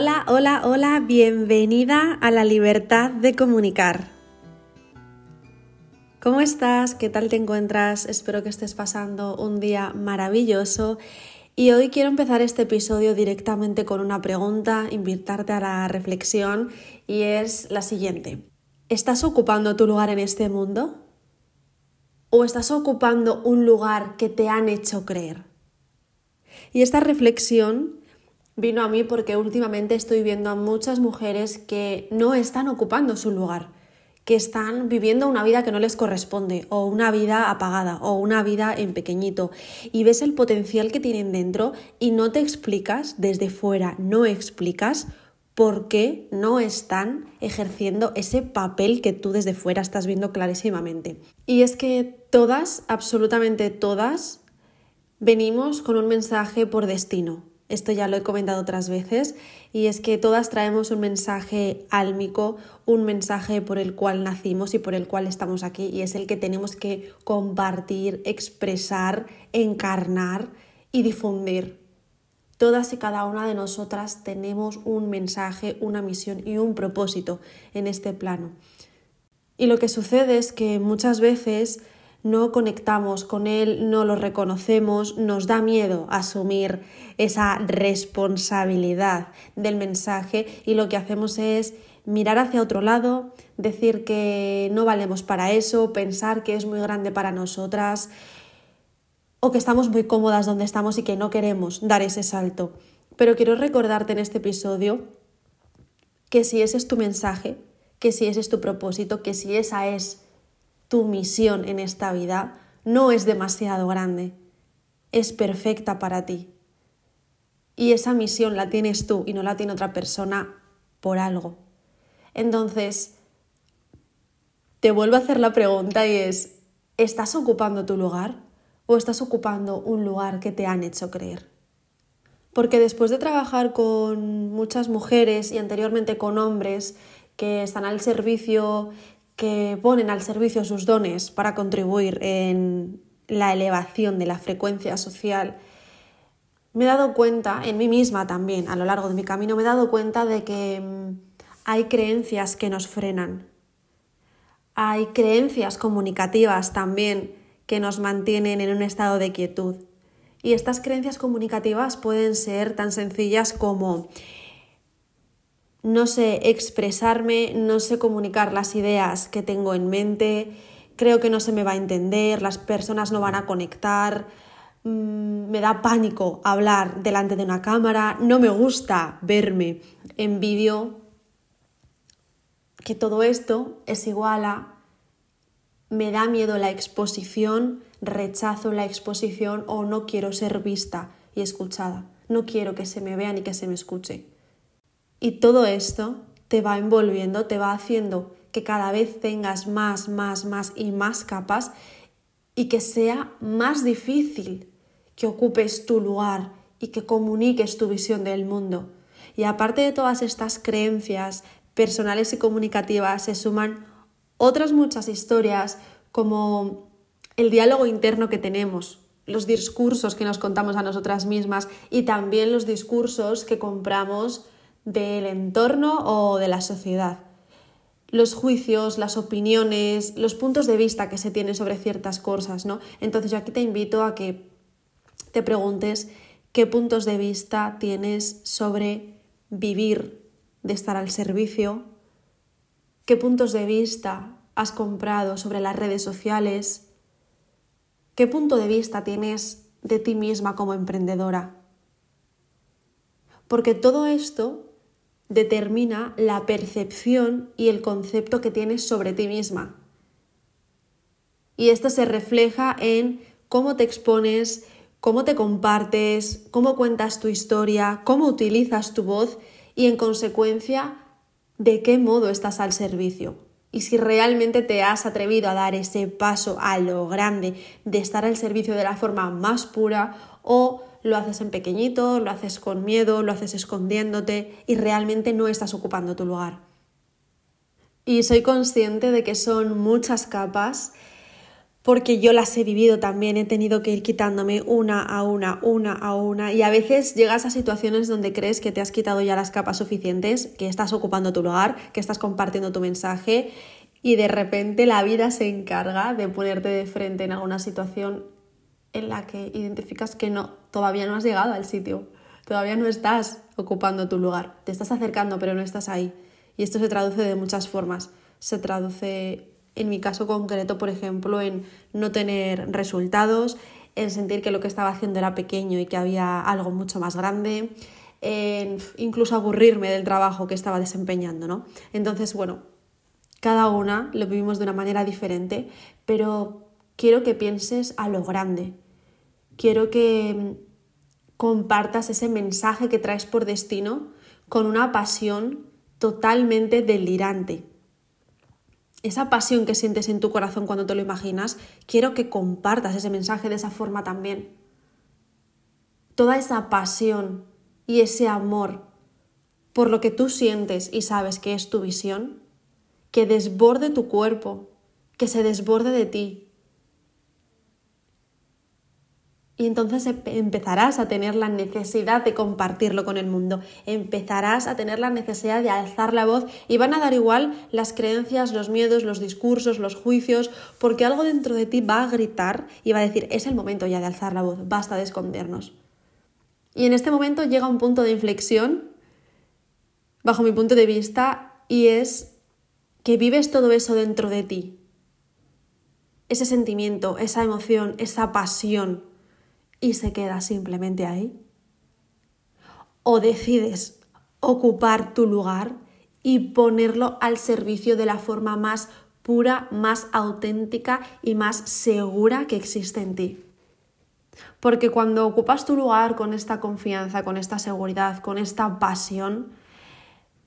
Hola, hola, hola, bienvenida a la libertad de comunicar. ¿Cómo estás? ¿Qué tal te encuentras? Espero que estés pasando un día maravilloso y hoy quiero empezar este episodio directamente con una pregunta, invitarte a la reflexión y es la siguiente. ¿Estás ocupando tu lugar en este mundo? ¿O estás ocupando un lugar que te han hecho creer? Y esta reflexión vino a mí porque últimamente estoy viendo a muchas mujeres que no están ocupando su lugar, que están viviendo una vida que no les corresponde, o una vida apagada, o una vida en pequeñito, y ves el potencial que tienen dentro y no te explicas desde fuera, no explicas por qué no están ejerciendo ese papel que tú desde fuera estás viendo clarísimamente. Y es que todas, absolutamente todas, venimos con un mensaje por destino, esto ya lo he comentado otras veces, y es que todas traemos un mensaje álmico, un mensaje por el cual nacimos y por el cual estamos aquí, y es el que tenemos que compartir, expresar, encarnar y difundir. Todas y cada una de nosotras tenemos un mensaje, una misión y un propósito en este plano. Y lo que sucede es que muchas veces no conectamos con él, no lo reconocemos, nos da miedo asumir esa responsabilidad del mensaje y lo que hacemos es mirar hacia otro lado, decir que no valemos para eso, pensar que es muy grande para nosotras o que estamos muy cómodas donde estamos y que no queremos dar ese salto. Pero quiero recordarte en este episodio que si ese es tu mensaje, que si ese es tu propósito, que si esa es tu misión en esta vida no es demasiado grande, es perfecta para ti. Y esa misión la tienes tú y no la tiene otra persona por algo. Entonces, te vuelvo a hacer la pregunta y es, ¿estás ocupando tu lugar o estás ocupando un lugar que te han hecho creer? Porque después de trabajar con muchas mujeres y anteriormente con hombres que están al servicio que ponen al servicio sus dones para contribuir en la elevación de la frecuencia social, me he dado cuenta, en mí misma también, a lo largo de mi camino, me he dado cuenta de que mm, hay creencias que nos frenan. Hay creencias comunicativas también que nos mantienen en un estado de quietud. Y estas creencias comunicativas pueden ser tan sencillas como no sé expresarme, no sé comunicar las ideas que tengo en mente, creo que no se me va a entender, las personas no van a conectar, mm, me da pánico hablar delante de una cámara, no me gusta verme en vídeo, que todo esto es igual a me da miedo la exposición, rechazo la exposición o no quiero ser vista y escuchada, no quiero que se me vea ni que se me escuche. Y todo esto te va envolviendo, te va haciendo que cada vez tengas más, más, más y más capas y que sea más difícil que ocupes tu lugar y que comuniques tu visión del mundo. Y aparte de todas estas creencias personales y comunicativas, se suman otras muchas historias como el diálogo interno que tenemos, los discursos que nos contamos a nosotras mismas y también los discursos que compramos del entorno o de la sociedad. Los juicios, las opiniones, los puntos de vista que se tienen sobre ciertas cosas, ¿no? Entonces yo aquí te invito a que te preguntes qué puntos de vista tienes sobre vivir, de estar al servicio, qué puntos de vista has comprado sobre las redes sociales, qué punto de vista tienes de ti misma como emprendedora. Porque todo esto determina la percepción y el concepto que tienes sobre ti misma. Y esto se refleja en cómo te expones, cómo te compartes, cómo cuentas tu historia, cómo utilizas tu voz y en consecuencia de qué modo estás al servicio. Y si realmente te has atrevido a dar ese paso a lo grande de estar al servicio de la forma más pura o lo haces en pequeñito, lo haces con miedo, lo haces escondiéndote y realmente no estás ocupando tu lugar. Y soy consciente de que son muchas capas porque yo las he vivido también, he tenido que ir quitándome una a una, una a una, y a veces llegas a situaciones donde crees que te has quitado ya las capas suficientes, que estás ocupando tu lugar, que estás compartiendo tu mensaje, y de repente la vida se encarga de ponerte de frente en alguna situación en la que identificas que no, todavía no has llegado al sitio, todavía no estás ocupando tu lugar, te estás acercando pero no estás ahí. Y esto se traduce de muchas formas. Se traduce, en mi caso concreto, por ejemplo, en no tener resultados, en sentir que lo que estaba haciendo era pequeño y que había algo mucho más grande, en incluso aburrirme del trabajo que estaba desempeñando, ¿no? Entonces, bueno, cada una lo vivimos de una manera diferente, pero quiero que pienses a lo grande. Quiero que mm, compartas ese mensaje que traes por destino con una pasión totalmente delirante. Esa pasión que sientes en tu corazón cuando te lo imaginas, quiero que compartas ese mensaje de esa forma también. Toda esa pasión y ese amor por lo que tú sientes y sabes que es tu visión, que desborde tu cuerpo, que se desborde de ti, Y entonces empezarás a tener la necesidad de compartirlo con el mundo, empezarás a tener la necesidad de alzar la voz y van a dar igual las creencias, los miedos, los discursos, los juicios, porque algo dentro de ti va a gritar y va a decir, es el momento ya de alzar la voz, basta de escondernos. Y en este momento llega un punto de inflexión, bajo mi punto de vista, y es que vives todo eso dentro de ti. Ese sentimiento, esa emoción, esa pasión y se queda simplemente ahí? ¿O decides ocupar tu lugar y ponerlo al servicio de la forma más pura, más auténtica y más segura que existe en ti? Porque cuando ocupas tu lugar con esta confianza, con esta seguridad, con esta pasión,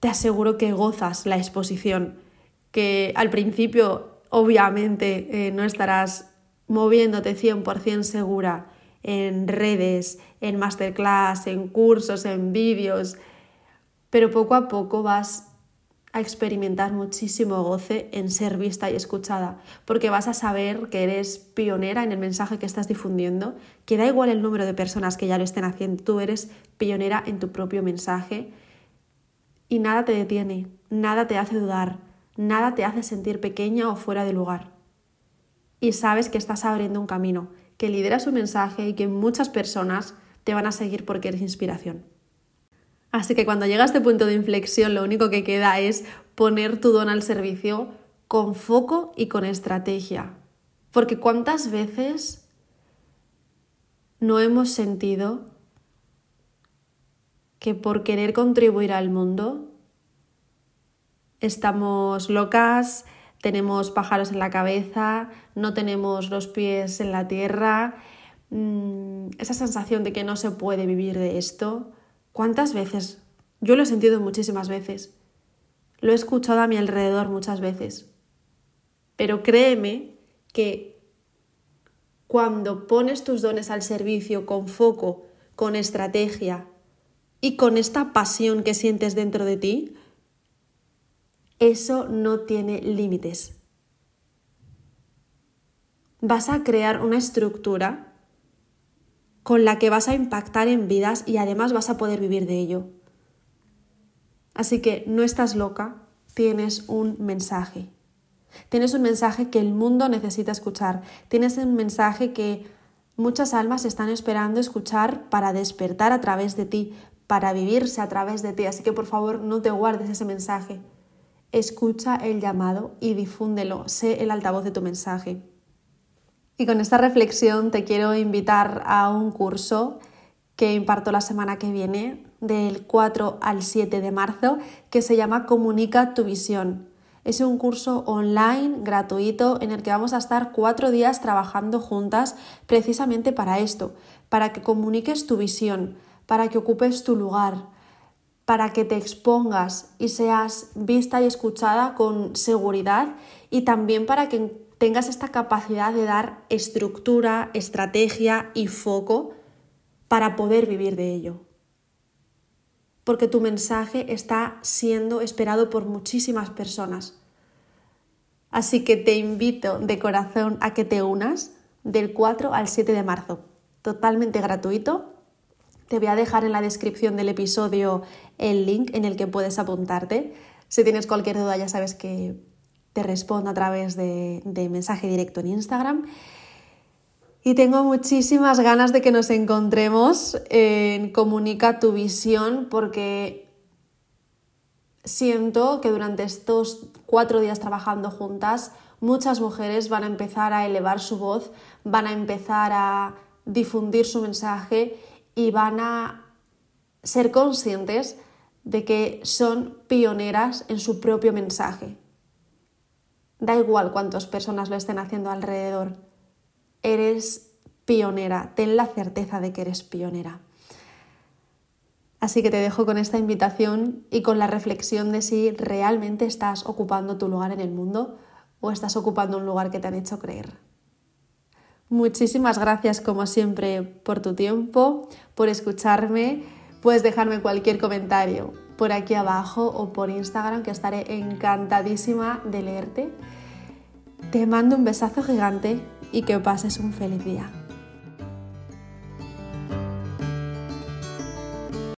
te aseguro que gozas la exposición, que al principio obviamente eh, no estarás moviéndote 100% segura en redes, en masterclass, en cursos, en vídeos, pero poco a poco vas a experimentar muchísimo goce en ser vista y escuchada, porque vas a saber que eres pionera en el mensaje que estás difundiendo, que da igual el número de personas que ya lo estén haciendo, tú eres pionera en tu propio mensaje y nada te detiene, nada te hace dudar, nada te hace sentir pequeña o fuera de lugar. Y sabes que estás abriendo un camino, que lidera su mensaje y que muchas personas te van a seguir porque eres inspiración. Así que cuando llega a este punto de inflexión, lo único que queda es poner tu don al servicio con foco y con estrategia. Porque cuántas veces no hemos sentido que por querer contribuir al mundo estamos locas, tenemos pájaros en la cabeza, no tenemos los pies en la tierra, mm, esa sensación de que no se puede vivir de esto. ¿Cuántas veces? Yo lo he sentido muchísimas veces. Lo he escuchado a mi alrededor muchas veces. Pero créeme que cuando pones tus dones al servicio con foco, con estrategia y con esta pasión que sientes dentro de ti, eso no tiene límites. Vas a crear una estructura con la que vas a impactar en vidas y además vas a poder vivir de ello. Así que no estás loca, tienes un mensaje. Tienes un mensaje que el mundo necesita escuchar. Tienes un mensaje que muchas almas están esperando escuchar para despertar a través de ti, para vivirse a través de ti. Así que por favor no te guardes ese mensaje escucha el llamado y difúndelo, sé el altavoz de tu mensaje. Y con esta reflexión te quiero invitar a un curso que imparto la semana que viene, del 4 al 7 de marzo, que se llama Comunica tu visión. Es un curso online gratuito en el que vamos a estar cuatro días trabajando juntas precisamente para esto, para que comuniques tu visión, para que ocupes tu lugar, para que te expongas y seas vista y escuchada con seguridad y también para que tengas esta capacidad de dar estructura, estrategia y foco para poder vivir de ello. Porque tu mensaje está siendo esperado por muchísimas personas. Así que te invito de corazón a que te unas del 4 al 7 de marzo. Totalmente gratuito. Te voy a dejar en la descripción del episodio el link en el que puedes apuntarte. Si tienes cualquier duda ya sabes que te respondo a través de, mensaje directo en Instagram. Y tengo muchísimas ganas de que nos encontremos en Comunica tu visión porque siento que durante estos cuatro días trabajando juntas, muchas mujeres van a empezar a elevar su voz, van a empezar a difundir su mensaje y van a ser conscientes de que son pioneras en su propio mensaje. Da igual cuántas personas lo estén haciendo alrededor. Eres pionera, ten la certeza de que eres pionera. Así que te dejo con esta invitación y con la reflexión de si realmente estás ocupando tu lugar en el mundo o estás ocupando un lugar que te han hecho creer. Muchísimas gracias como siempre por tu tiempo, por escucharme. Puedes dejarme cualquier comentario por aquí abajo o por Instagram que estaré encantadísima de leerte. Te mando un besazo gigante y que pases un feliz día.